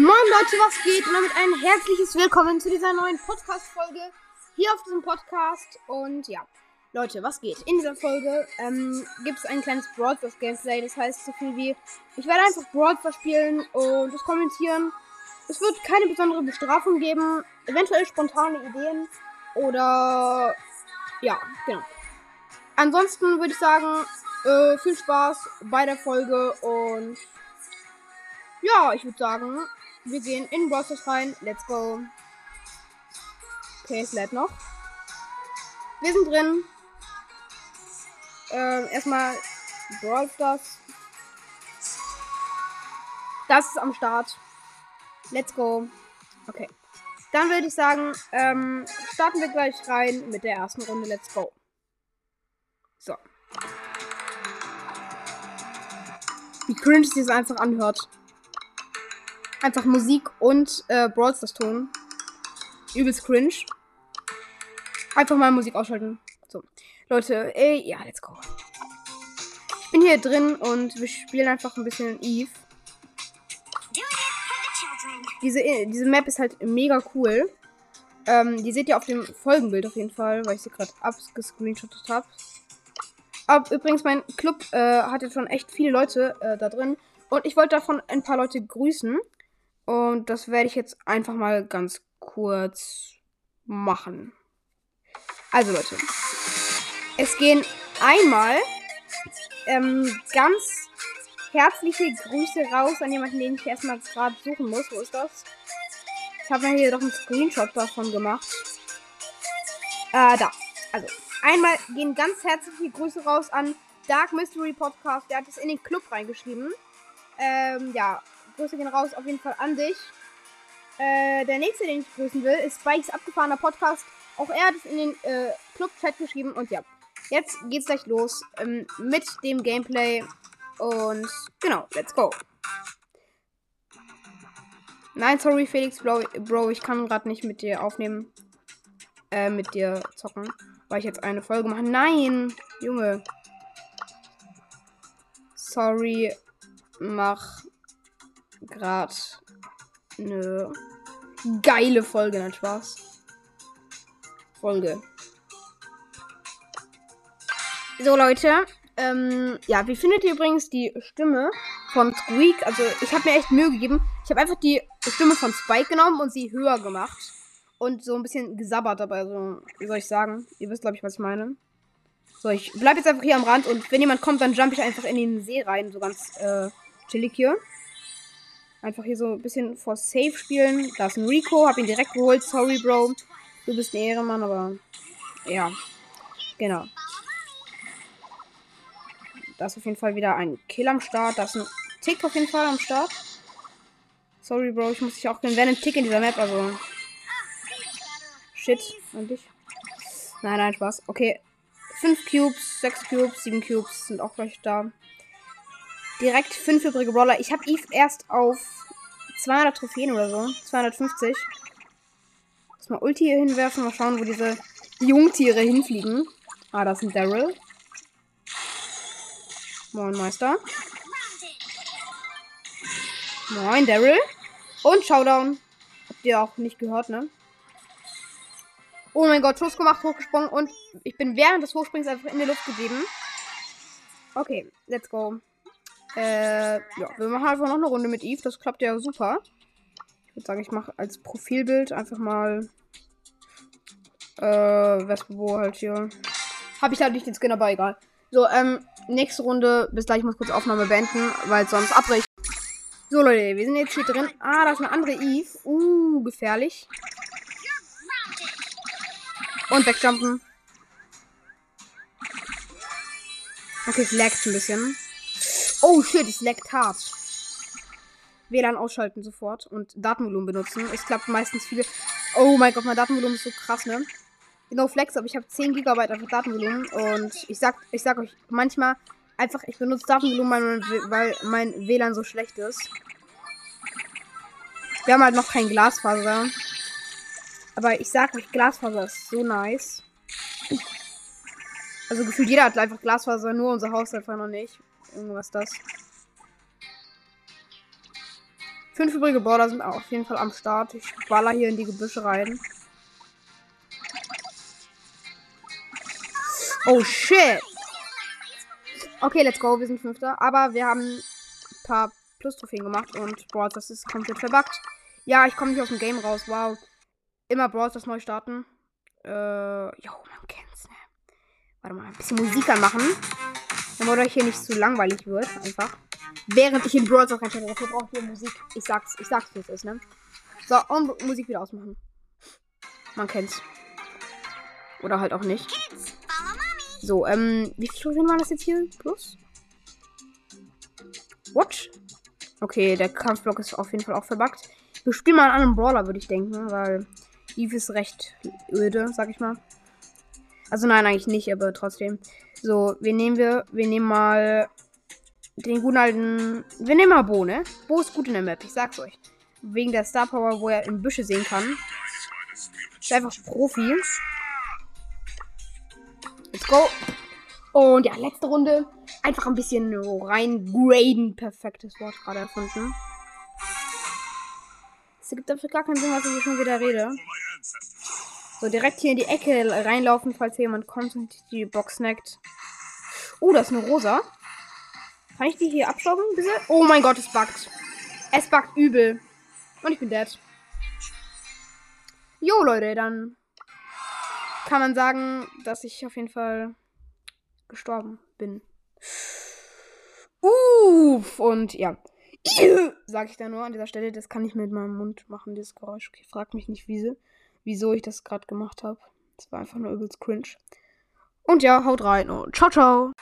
Moin Leute, was geht? Und damit ein herzliches Willkommen zu dieser neuen Podcast-Folge hier auf diesem Podcast. Und ja, Leute, was geht? In dieser Folge ähm, gibt es ein kleines Stars Gameplay. Das heißt so viel wie, ich werde einfach Stars spielen und das kommentieren. Es wird keine besondere Bestrafung geben, eventuell spontane Ideen oder ja, genau. Ansonsten würde ich sagen, äh, viel Spaß bei der Folge und ja, ich würde sagen, wir gehen in Brawl Stars rein. Let's go. Okay, es lädt noch. Wir sind drin. Ähm, erstmal Brawl Stars. Das ist am Start. Let's go. Okay. Dann würde ich sagen, ähm, starten wir gleich rein mit der ersten Runde. Let's go. So. Wie cringe es sich einfach anhört. Einfach Musik und äh, Brawl Stars Ton. Übelst cringe. Einfach mal Musik ausschalten. So. Leute, ey, ja, let's go. Ich bin hier drin und wir spielen einfach ein bisschen Eve. Diese, äh, diese Map ist halt mega cool. Ähm, die seht ihr auf dem Folgenbild auf jeden Fall, weil ich sie gerade abgescreenshottet habe. Aber übrigens, mein Club äh, hat jetzt schon echt viele Leute äh, da drin. Und ich wollte davon ein paar Leute grüßen. Und das werde ich jetzt einfach mal ganz kurz machen. Also Leute, es gehen einmal ähm, ganz herzliche Grüße raus an jemanden, den ich erstmal gerade suchen muss. Wo ist das? Ich habe mir hier doch einen Screenshot davon gemacht. Äh, da. Also, einmal gehen ganz herzliche Grüße raus an Dark Mystery Podcast. Der hat es in den Club reingeschrieben. Ähm, ja, Grüße gehen raus auf jeden Fall an dich. Äh, der nächste, den ich grüßen will, ist Spikes abgefahrener Podcast. Auch er hat es in den äh, Club-Chat geschrieben. Und ja, jetzt geht's gleich los ähm, mit dem Gameplay. Und genau, let's go. Nein, sorry, Felix Bro, Bro ich kann gerade nicht mit dir aufnehmen. Äh, mit dir zocken. Weil ich jetzt eine Folge mache. Nein, Junge. Sorry, mach grad eine geile Folge, nein Spaß. Folge. So, Leute. Ähm, ja, wie findet ihr übrigens die Stimme von Squeak? Also, ich habe mir echt Mühe gegeben. Ich habe einfach die Stimme von Spike genommen und sie höher gemacht. Und so ein bisschen gesabbert dabei. So, wie soll ich sagen? Ihr wisst, glaube ich, was ich meine. So, ich bleib jetzt einfach hier am Rand und wenn jemand kommt, dann jump ich einfach in den See rein. So ganz äh, chillig hier. Einfach hier so ein bisschen vor Safe spielen. Da ist ein Rico, hab ihn direkt geholt. Sorry, Bro. Du bist ein Ehrenmann, aber ja. Genau. Da ist auf jeden Fall wieder ein Kill am Start. Da ist ein Tick auf jeden Fall am Start. Sorry, Bro, ich muss dich auch kennen. Wer ein Tick in dieser Map, also. Shit, an dich. Nein, nein, Spaß. Okay. 5 Cubes, 6 Cubes, 7 Cubes sind auch gleich da. Direkt 5 übrige Brawler. Ich habe Eve erst auf 200 Trophäen oder so. 250. Lass mal Ulti hier hinwerfen. Mal schauen, wo diese Jungtiere hinfliegen. Ah, das ist ein Daryl. Moin, Meister. Moin, Daryl. Und Showdown. Habt ihr auch nicht gehört, ne? Oh mein Gott, Schuss gemacht, hochgesprungen und ich bin während des Hochsprings einfach in der Luft geblieben. Okay, let's go. Äh, ja, wir machen einfach noch eine Runde mit Eve. Das klappt ja super. Ich würde sagen, ich mache als Profilbild einfach mal äh, Vespo halt hier. Habe ich halt nicht den Skin, aber egal. So, ähm, nächste Runde. Bis gleich, ich muss kurz Aufnahme beenden, weil sonst abbricht. So, Leute, wir sind jetzt hier drin. Ah, da ist eine andere Eve. Uh, gefährlich. Und wegjumpen. Okay, es laggt ein bisschen. Oh shit, es leckt hart. WLAN ausschalten sofort und Datenvolumen benutzen. Es klappt meistens viele. Oh mein Gott, mein Datenvolumen ist so krass, ne? No Flex, aber ich habe 10 GB einfach Datenvolumen und ich sag, ich sag euch manchmal einfach, ich benutze Datenvolumen, weil mein WLAN so schlecht ist. Wir haben halt noch kein Glasfaser. Aber ich sag euch, Glasfaser ist so nice. Also gefühlt jeder hat einfach Glasfaser, nur unser Haus einfach noch nicht. Irgendwas das. Fünf übrige Border sind auf jeden Fall am Start. Ich baller hier in die Gebüsche rein. Oh shit. Okay, let's go. Wir sind Fünfter. Aber wir haben ein paar Plus-Trophäen gemacht und Brawl das ist komplett verbuggt. Ja, ich komme nicht aus dem Game raus. Wow. Immer Brawl das neu starten. Äh, jo, man kennt's, ne? Warte mal, ein bisschen Musik anmachen. Damit euch hier nicht zu langweilig wird, einfach. Während ich in Brawl Stars reinschaue, dafür braucht ihr Musik. Ich sag's, ich sag's, wie es ist, ne? So, und Musik wieder ausmachen. Man kennt's. Oder halt auch nicht. So, ähm, wie viel Trophäen waren das jetzt hier? Plus? Watch? Okay, der Kampfblock ist auf jeden Fall auch verbuggt. Wir spielen mal einen anderen Brawler, würde ich denken, weil Eve ist recht öde, sag ich mal. Also nein, eigentlich nicht, aber trotzdem. So, wen nehmen wir? Wir nehmen mal den guten alten. Wir nehmen mal Bo, ne? Bo ist gut in der Map, ich sag's euch. Wegen der Star Power, wo er in Büsche sehen kann. Ist einfach Profi. Let's go. Und ja, letzte Runde. Einfach ein bisschen reingraden. Perfektes Wort gerade erfunden. Es gibt dafür gar keinen Sinn, was ich hier schon wieder rede. So, direkt hier in die Ecke reinlaufen, falls hier jemand kommt und die Box snackt. Oh, das ist eine rosa. Kann ich die hier bitte? Oh mein Gott, es buggt. Es buggt übel. Und ich bin dead. Jo, Leute, dann kann man sagen, dass ich auf jeden Fall gestorben bin. Uff, und ja. Sag ich da nur an dieser Stelle, das kann ich mit meinem Mund machen, dieses Geräusch. Okay, frag mich nicht, wieso, wieso ich das gerade gemacht habe. Das war einfach nur übelst cringe. Und ja, haut rein und ciao, ciao.